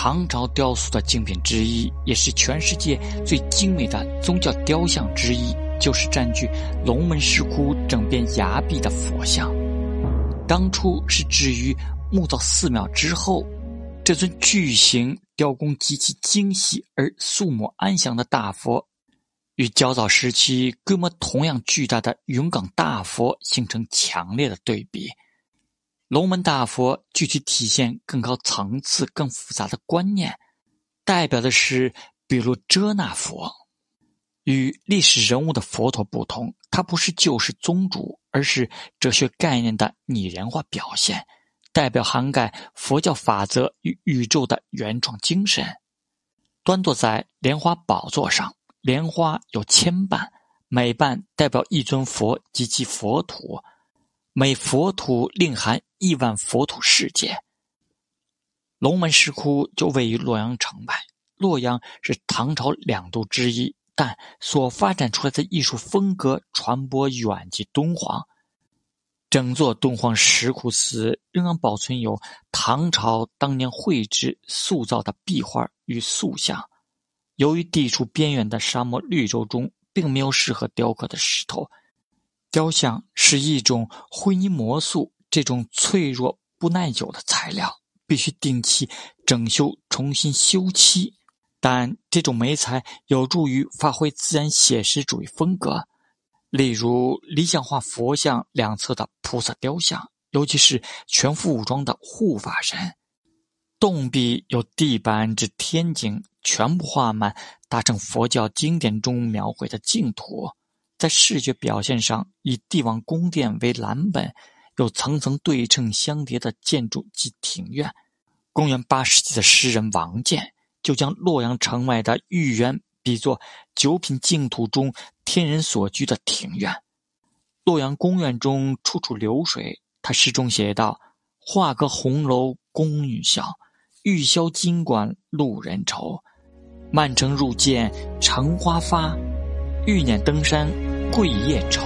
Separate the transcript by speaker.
Speaker 1: 唐朝雕塑的精品之一，也是全世界最精美的宗教雕像之一，就是占据龙门石窟整片崖壁的佛像。当初是置于木造寺庙之后，这尊巨型、雕工极其精细而肃穆安详的大佛，与较早时期规模同样巨大的云冈大佛形成强烈的对比。龙门大佛具体体现更高层次、更复杂的观念，代表的是比如遮那佛。与历史人物的佛陀不同，它不是救世宗主，而是哲学概念的拟人化表现，代表涵盖佛教法则与宇宙的原创精神。端坐在莲花宝座上，莲花有千瓣，每瓣代表一尊佛及其佛土。每佛土另含亿万佛土世界。龙门石窟就位于洛阳城外。洛阳是唐朝两都之一，但所发展出来的艺术风格传播远及敦煌。整座敦煌石窟寺仍然保存有唐朝当年绘制塑造的壁画与塑像。由于地处边远的沙漠绿洲中，并没有适合雕刻的石头。雕像是一种灰泥魔素，这种脆弱不耐久的材料必须定期整修、重新修漆。但这种媒材有助于发挥自然写实主义风格，例如理想化佛像两侧的菩萨雕像，尤其是全副武装的护法神。洞壁由地板至天井全部画满，达成佛教经典中描绘的净土。在视觉表现上，以帝王宫殿为蓝本，有层层对称相叠的建筑及庭院。公元八世纪的诗人王建就将洛阳城外的御园比作九品净土中天人所居的庭院。洛阳宫苑中处处流水，他诗中写道：“画阁红楼宫女笑，玉箫金管路人愁。曼城入见橙花发，欲辇登山。桂叶愁。